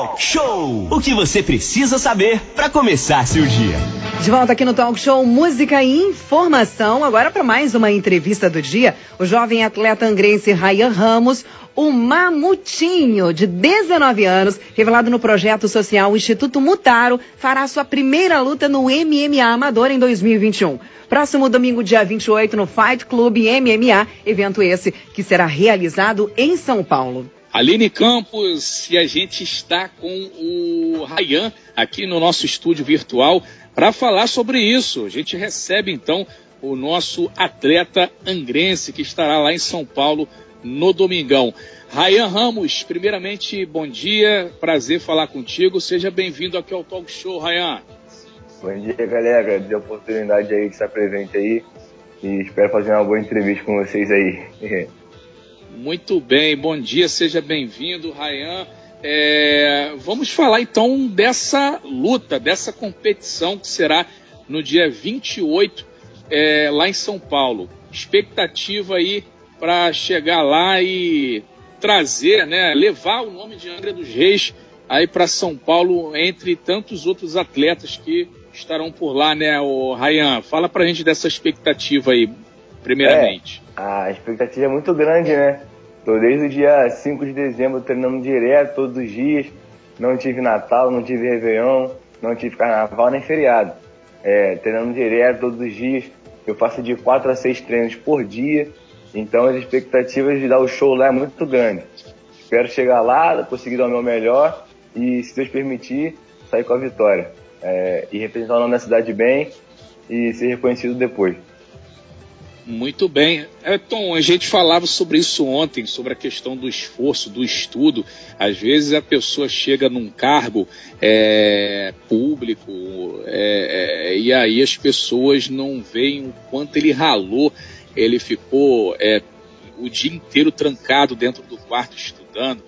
Talk Show. O que você precisa saber para começar seu dia. De volta aqui no Talk Show Música e Informação. Agora para mais uma entrevista do dia. O jovem atleta angrense Ryan Ramos, o Mamutinho, de 19 anos, revelado no projeto social Instituto Mutaro, fará sua primeira luta no MMA Amador em 2021. Próximo domingo, dia 28, no Fight Club MMA, evento esse que será realizado em São Paulo. Aline Campos, e a gente está com o Rayan aqui no nosso estúdio virtual para falar sobre isso. A gente recebe então o nosso atleta angrense que estará lá em São Paulo no domingão. Rayan Ramos, primeiramente, bom dia, prazer falar contigo. Seja bem-vindo aqui ao Talk Show, Rayan. Bom dia, galera. De oportunidade aí de estar presente aí. E espero fazer uma boa entrevista com vocês aí. Muito bem, bom dia, seja bem-vindo, Rayan. É, vamos falar então dessa luta, dessa competição que será no dia 28 é, lá em São Paulo. Expectativa aí para chegar lá e trazer, né, levar o nome de Angra dos Reis aí para São Paulo entre tantos outros atletas que estarão por lá, né, o Rayan? Fala pra gente dessa expectativa aí, primeiramente. É, a expectativa é muito grande, né? Tô desde o dia 5 de dezembro treinando direto, todos os dias. Não tive Natal, não tive Réveillon, não tive Carnaval nem feriado. É, treinando direto todos os dias. Eu faço de 4 a 6 treinos por dia. Então as expectativas de dar o show lá é muito grande. Espero chegar lá, conseguir dar o meu melhor e, se Deus permitir, sair com a vitória é, e representar o nome da cidade bem e ser reconhecido depois. Muito bem. Tom, a gente falava sobre isso ontem, sobre a questão do esforço, do estudo. Às vezes a pessoa chega num cargo é, público é, é e aí as pessoas não veem o quanto ele ralou. Ele ficou é, o dia inteiro trancado dentro do quarto estudando.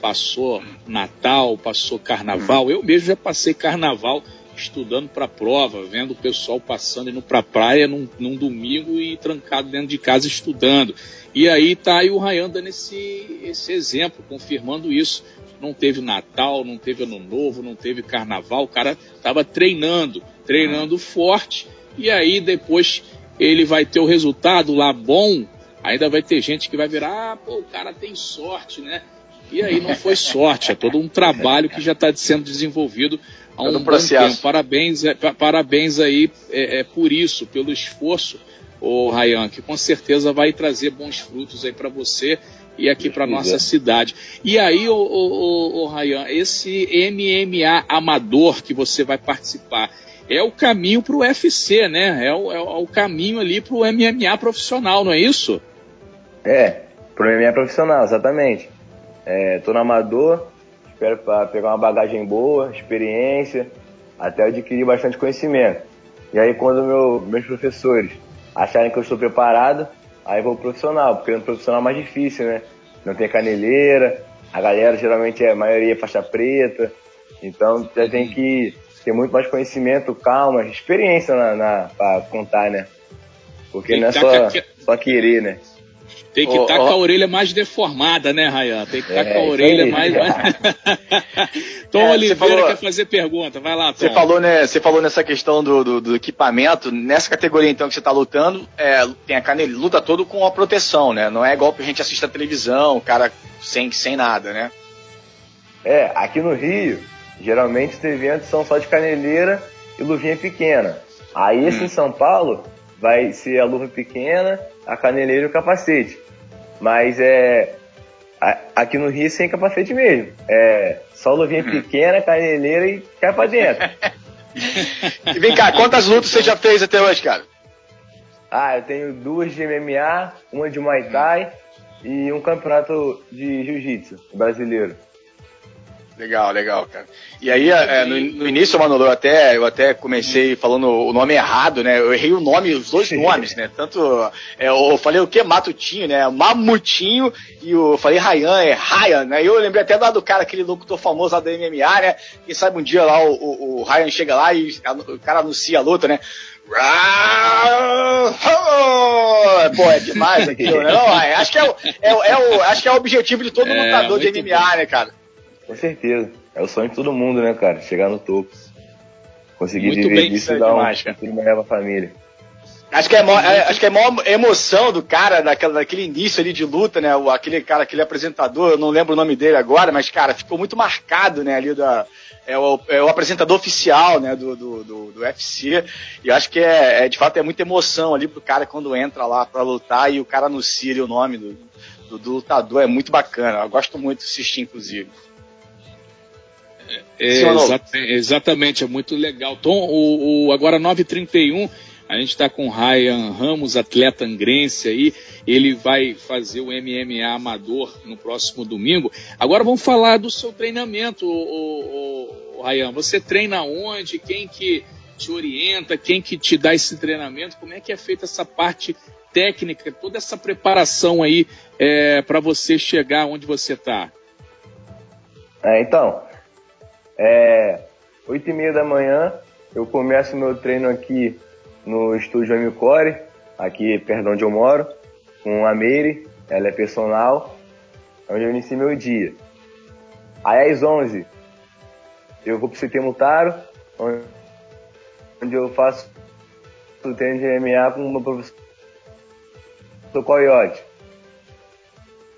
Passou Natal, passou Carnaval. Eu mesmo já passei Carnaval estudando para prova, vendo o pessoal passando indo para a praia num, num, domingo e trancado dentro de casa estudando. E aí tá aí o Rayan dando esse, esse exemplo, confirmando isso. Não teve Natal, não teve Ano Novo, não teve Carnaval, o cara estava treinando, treinando forte, e aí depois ele vai ter o resultado lá bom, ainda vai ter gente que vai virar, ah, pô, o cara tem sorte, né? E aí não foi sorte, é todo um trabalho que já está sendo desenvolvido há um processo. tempo. Parabéns, é, parabéns aí é, é, por isso, pelo esforço, o Rayan, que com certeza vai trazer bons frutos aí para você e aqui para nossa cidade. E aí, o, o, o, Rayan, esse MMA amador que você vai participar é o caminho para o UFC, né? É o, é o caminho ali para o MMA profissional, não é isso? É, para o MMA profissional, exatamente. É, tô no amador, espero pegar uma bagagem boa, experiência, até adquirir bastante conhecimento. E aí quando meu, meus professores acharem que eu estou preparado, aí vou pro profissional, porque no profissional é mais difícil, né? Não tem caneleira, a galera geralmente é a maioria é faixa preta, então já tem que ter muito mais conhecimento, calma, experiência na, na pra contar, né? Porque não é só, só querer, né? Tem que estar oh, oh. com a orelha mais deformada, né, Rayan? Tem que estar é, com a orelha mais. Tom é, Oliveira falou, quer fazer pergunta. Vai lá, Tom. Você falou, né, você falou nessa questão do, do, do equipamento. Nessa categoria, então, que você está lutando, é, tem a canela, luta todo com a proteção, né? Não é igual que a gente assiste a televisão, o cara sem, sem nada, né? É, aqui no Rio, geralmente os eventos são só de caneleira e luvinha pequena. Aí esse hum. em São Paulo vai ser a luva pequena, a caneleira e o capacete. Mas é. Aqui no Rio sem capacete mesmo. É só luvinha uhum. pequena, caneleira e cai pra dentro. e vem cá, quantas lutas você já fez até hoje, cara? Ah, eu tenho duas de MMA, uma de Muay Thai e um campeonato de Jiu-Jitsu brasileiro. Legal, legal, cara. E aí, é, no, no, início, Manolo, eu até, eu até comecei falando o nome errado, né? Eu errei o nome, os dois nomes, né? Tanto, é, eu falei o que? Matutinho, né? Mamutinho, e eu falei Ryan, é Ryan, né? E eu lembrei até lá do cara, aquele locutor famoso lá da MMA, né? Quem sabe um dia lá o, o, o Ryan chega lá e a, o cara anuncia a luta, né? Pô, é demais aquilo, né? Não, acho que é o, é, é o, acho que é o objetivo de todo é, lutador de MMA, bom. né, cara? Com certeza. É o sonho de todo mundo, né, cara? Chegar no topo. Conseguir Muito viver disso isso e dar demais, um futuro melhor pra família. Acho que é, mó- é- acho que é a maior emoção do cara, daquela, daquele início ali de luta, né? O, aquele cara, aquele apresentador, eu não lembro o nome dele agora, mas, cara, ficou muito marcado, né? Ali da. É o, é o apresentador oficial, né? Do, do, do, do UFC. E eu acho que é, é, de fato, é muita emoção ali pro cara quando entra lá pra lutar e o cara anuncia ali o nome do, do, do lutador. É muito bacana. Eu gosto muito de assistir, inclusive. É, Sim ou não? exata- exatamente, é muito legal. Tom, o, o- agora 9h31, a gente está com o Ryan Ramos, atleta angrense aí. Ele vai fazer o MMA amador no próximo domingo. Agora vamos falar do seu treinamento, o, o, o Ryan. Você treina onde? Quem que te orienta? Quem que te dá esse treinamento? Como é que é feita essa parte técnica, toda essa preparação aí é, para você chegar onde você está? É, então, é, 8 e meia da manhã eu começo meu treino aqui no estúdio Amicore, aqui perto de onde eu moro, com a Meire, ela é personal, onde eu inicio meu dia. Aí às 11 eu vou pro CT Mutaro, onde, eu faço o treino de MMA com o meu professor Coyote.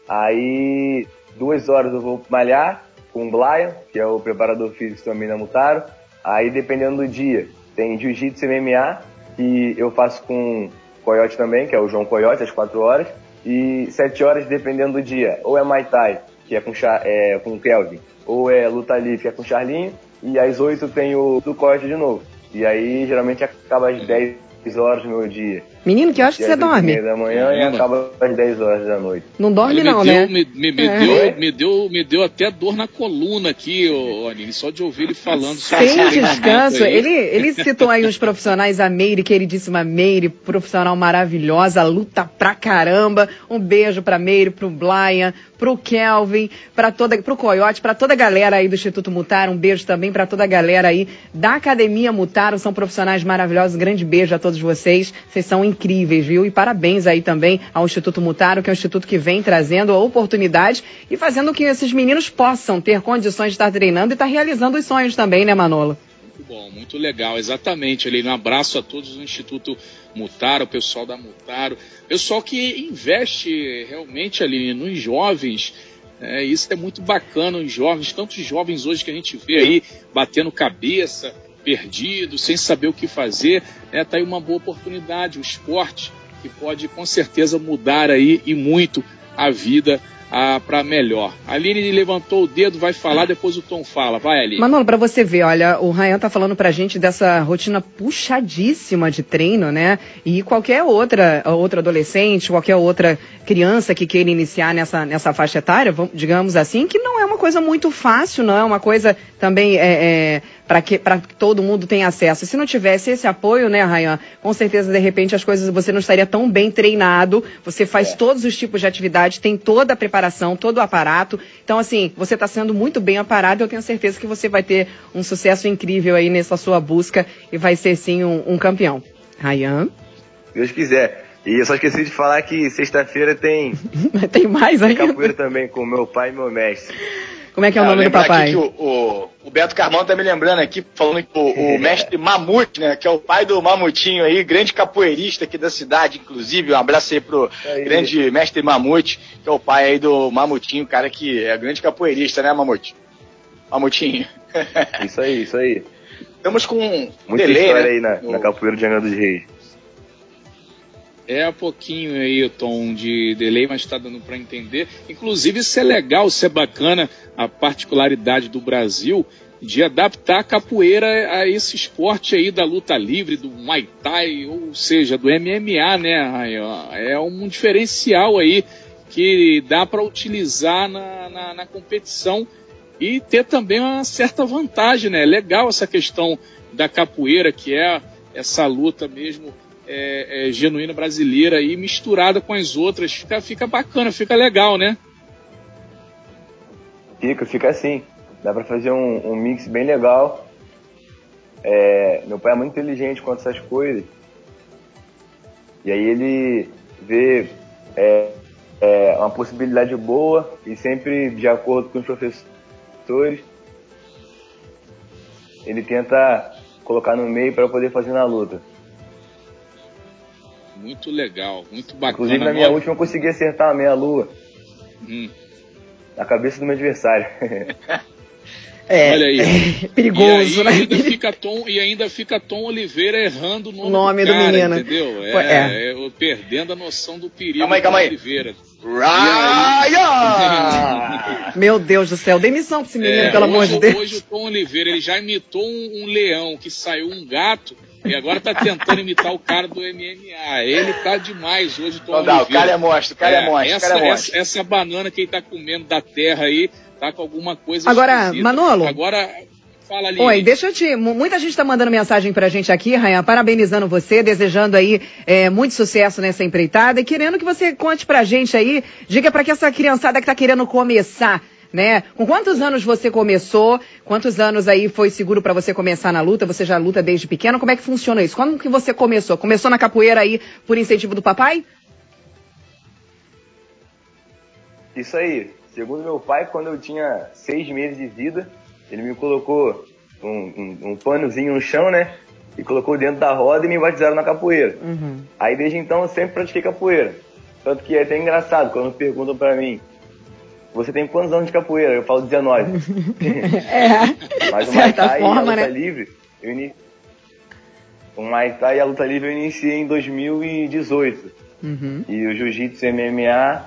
Aí, duas horas eu vou malhar com o que é o preparador físico também da Mutaro. Aí, dependendo do dia, tem Jiu-Jitsu MMA, que eu faço com o Coyote também, que é o João Coyote, às 4 horas. E 7 horas, dependendo do dia, ou é Muay Thai, que é com, Char- é, com Kelvin, ou é Luta Livre, que é com Charlinho. E às 8 tem o do Coyote de novo. E aí, geralmente, acaba às 10 horas do meu dia. Menino, que horas que você às 8 dorme? da manhã e acaba às 10 horas da noite. Não dorme não, me né? deu, me, me- me É. deu, me, deu, me deu até dor na coluna aqui, ô, Aline, só de ouvir ele falando Sem descanso. Ele, ele citou aí uns profissionais, a Meire, queridíssima Meire, profissional maravilhosa, luta pra caramba. Um beijo pra Meire, pro Brian, pro Kelvin, pra toda, pro Coyote, pra toda a galera aí do Instituto Mutaro. Um beijo também pra toda a galera aí da Academia Mutaro. São profissionais maravilhosos. Um grande beijo a todos vocês. Vocês são incríveis, viu? E parabéns aí também ao Instituto Mutaro, que é um instituto que vem trazendo a oportunidade e fazendo que esses meninos possam ter condições de estar treinando e estar realizando os sonhos também, né, Manolo? Muito bom, muito legal, exatamente. Ali, um abraço a todos do Instituto Mutaro, o pessoal da Mutaro, pessoal que investe realmente ali nos jovens. É, isso é muito bacana, os jovens, tantos jovens hoje que a gente vê aí batendo cabeça, perdidos, sem saber o que fazer. É, tá aí uma boa oportunidade, o esporte que pode com certeza mudar aí e muito a vida para melhor. A Aline levantou o dedo, vai falar, depois o Tom fala. Vai, Aline. Manolo, pra você ver, olha, o Ryan tá falando pra gente dessa rotina puxadíssima de treino, né? E qualquer outra, outro adolescente, qualquer outra criança que queira iniciar nessa, nessa faixa etária, digamos assim, que não coisa muito fácil, não é uma coisa também é, é, para que todo mundo tenha acesso. E se não tivesse esse apoio, né, Ryan, com certeza de repente as coisas você não estaria tão bem treinado. Você faz todos os tipos de atividade, tem toda a preparação, todo o aparato. Então assim, você está sendo muito bem aparado. Eu tenho certeza que você vai ter um sucesso incrível aí nessa sua busca e vai ser sim um, um campeão. Ryan, Deus quiser. E eu só esqueci de falar que sexta-feira tem tem mais aí? capoeira também com meu pai e meu mestre. Como é que é o Ah, nome do papai? aqui que o, o, o Beto Carmão tá me lembrando aqui, falando que o, o mestre Mamute, né, que é o pai do Mamutinho aí, grande capoeirista aqui da cidade, inclusive, um abraço aí pro Aí. grande mestre Mamute, que é o pai aí do Mamutinho, cara que é grande capoeirista, né, Mamute? Mamutinho. Isso aí, isso aí. Estamos com um Muita delay, história né, aí na, no- na capoeira de Angra dos Reis. É um pouquinho aí, o tom de delay, mas está dando para entender. Inclusive, isso é legal, isso é bacana, a particularidade do Brasil de adaptar a capoeira a esse esporte aí da luta livre, do Muay Thai, ou seja, do MMA, né? É um diferencial aí que dá para utilizar na, na, na competição e ter também uma certa vantagem, né? É legal essa questão da capoeira, que é essa luta mesmo é, é, genuína brasileira e misturada com as outras. Fica, fica bacana, fica legal, né? Fica, fica assim. Dá pra fazer um, um mix bem legal. É, meu pai é muito inteligente quanto essas coisas. E aí ele vê é, é, uma possibilidade boa e sempre de acordo com os professores, ele tenta colocar no meio para poder fazer na luta. Muito legal, muito bacana. Inclusive na minha Nova... última eu consegui acertar a meia lua. Hum. Na cabeça do meu adversário. É, Olha aí. É perigoso, e aí, né? Ainda fica Tom, e ainda fica Tom Oliveira errando o nome, o nome do, cara, do, menino. Entendeu? É, é. é, perdendo a noção do perigo calma aí, calma aí. Oliveira. Ryan! Meu Deus do céu, demissão pra esse menino, é, pelo hoje, amor de Deus. Hoje o Tom Oliveira ele já imitou um, um leão que saiu um gato e agora tá tentando imitar o cara do MMA. Ele tá demais hoje, Não. Dá, o cara é monstro, o cara é, é monstro. Essa, cara é monstro. Essa, essa banana que ele tá comendo da terra aí tá com alguma coisa Agora, esquisita. Manolo. Agora, fala ali. Oi, deixa eu te. Muita gente tá mandando mensagem pra gente aqui, Rayan, parabenizando você, desejando aí é, muito sucesso nessa empreitada e querendo que você conte pra gente aí, diga pra que essa criançada que tá querendo começar. Né? Com quantos anos você começou? Quantos anos aí foi seguro para você começar na luta? Você já luta desde pequeno? Como é que funciona isso? Quando que você começou? Começou na capoeira aí por incentivo do papai? Isso aí. Segundo meu pai, quando eu tinha seis meses de vida, ele me colocou um, um, um panozinho no chão, né? E colocou dentro da roda e me batizaram na capoeira. Uhum. Aí desde então eu sempre pratiquei capoeira. Tanto que é até engraçado quando perguntam pra mim, você tem quantos anos de capoeira? Eu falo 19. é. Mas o Muay Thai forma, e a luta né? livre, eu in... o Muay Thai e a luta livre eu iniciei em 2018. Uhum. E o Jiu-Jitsu MMA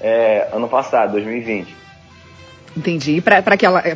é, ano passado, 2020. Entendi. E para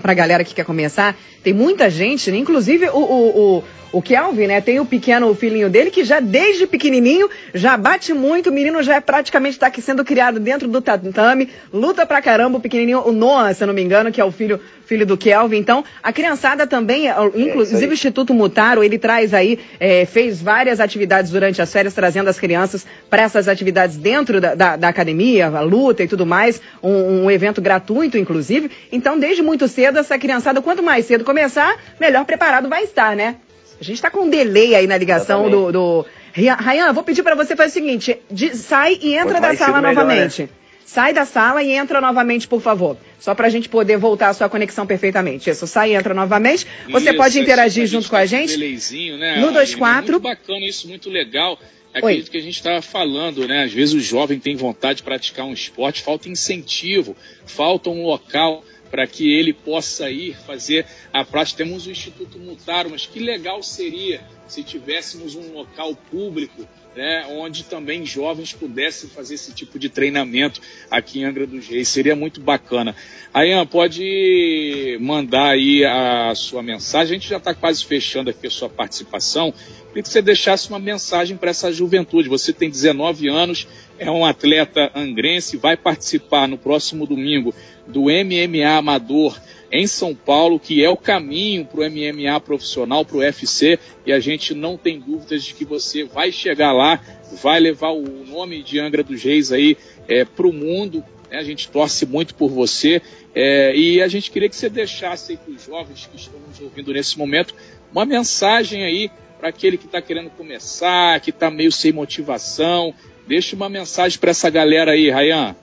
a galera que quer começar, tem muita gente, né? inclusive o, o, o, o Kelvin, né? Tem o pequeno filhinho dele que já desde pequenininho já bate muito. O menino já é praticamente está sendo criado dentro do tatame, luta pra caramba. O pequenininho, o Noah, se eu não me engano, que é o filho filho do Kelvin. Então, a criançada também, é, inclusive é o Instituto Mutaro, ele traz aí, é, fez várias atividades durante as férias, trazendo as crianças para essas atividades dentro da, da, da, academia, a luta e tudo mais, um, um, evento gratuito, inclusive. Então, desde muito cedo, essa criançada, quanto mais cedo começar, melhor preparado vai estar, né? A gente está com um delay aí na ligação do, do... Ryan, vou pedir para você fazer o seguinte, de, sai e entra da sala novamente. Melhor, né? Sai da sala e entra novamente, por favor. Só para a gente poder voltar a sua conexão perfeitamente. Isso, sai e entra novamente. Você isso, pode interagir junto com a gente. Né, no 24. Muito bacana isso, muito legal. É aquilo que a gente estava falando, né? Às vezes o jovem tem vontade de praticar um esporte, falta incentivo, falta um local para que ele possa ir fazer a prática. Temos o Instituto Mutaro, mas que legal seria se tivéssemos um local público né, onde também jovens pudessem fazer esse tipo de treinamento aqui em Angra dos Reis. Seria muito bacana. Ayan, pode mandar aí a sua mensagem. A gente já está quase fechando aqui a sua participação. Queria que você deixasse uma mensagem para essa juventude. Você tem 19 anos, é um atleta angrense, vai participar no próximo domingo do MMA Amador em São Paulo, que é o caminho para o MMA profissional, para o UFC, e a gente não tem dúvidas de que você vai chegar lá, vai levar o nome de Angra dos Reis aí é, para o mundo. Né? A gente torce muito por você é, e a gente queria que você deixasse para os jovens que estão nos ouvindo nesse momento uma mensagem aí para aquele que está querendo começar, que está meio sem motivação. Deixa uma mensagem para essa galera aí, Rayan.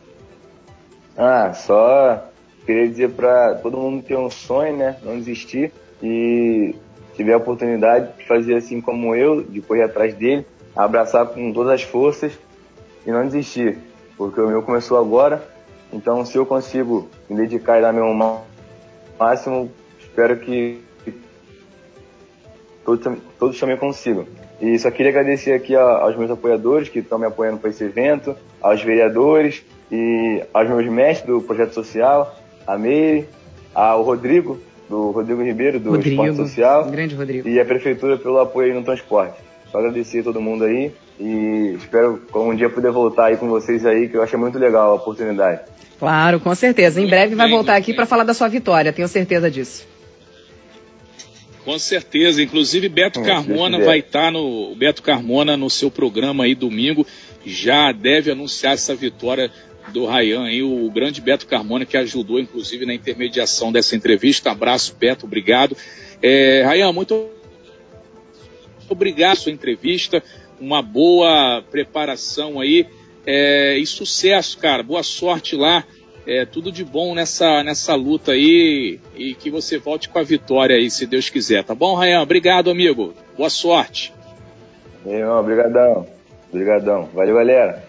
Ah, só queria dizer para todo mundo ter um sonho, né? Não desistir e tiver a oportunidade de fazer assim como eu, de correr atrás dele, abraçar com todas as forças e não desistir, porque o meu começou agora. Então, se eu consigo me dedicar e dar meu máximo, espero que todos, todos também consigam. E só queria agradecer aqui aos meus apoiadores que estão me apoiando para esse evento, aos vereadores e aos meus mestres do projeto social, a Meire, ao Rodrigo, do Rodrigo Ribeiro, do Rodrigo, Esporte Social. Grande Rodrigo. E a Prefeitura pelo apoio aí no transporte. Só agradecer a todo mundo aí e espero um dia poder voltar aí com vocês aí, que eu acho muito legal a oportunidade. Claro, com certeza. Em breve vai voltar aqui para falar da sua vitória, tenho certeza disso. Com certeza, inclusive Beto Carmona vai estar tá no Beto Carmona no seu programa aí domingo, já deve anunciar essa vitória do Rayan aí, o grande Beto Carmona, que ajudou, inclusive, na intermediação dessa entrevista. Abraço, Beto, obrigado. É, Rayan, muito obrigado pela sua entrevista, uma boa preparação aí. É, e sucesso, cara. Boa sorte lá É, tudo de bom nessa, nessa luta aí e que você volte com a vitória aí, se Deus quiser, tá bom, Rayan? Obrigado, amigo. Boa sorte. Meu obrigadão. Obrigadão. Valeu, galera.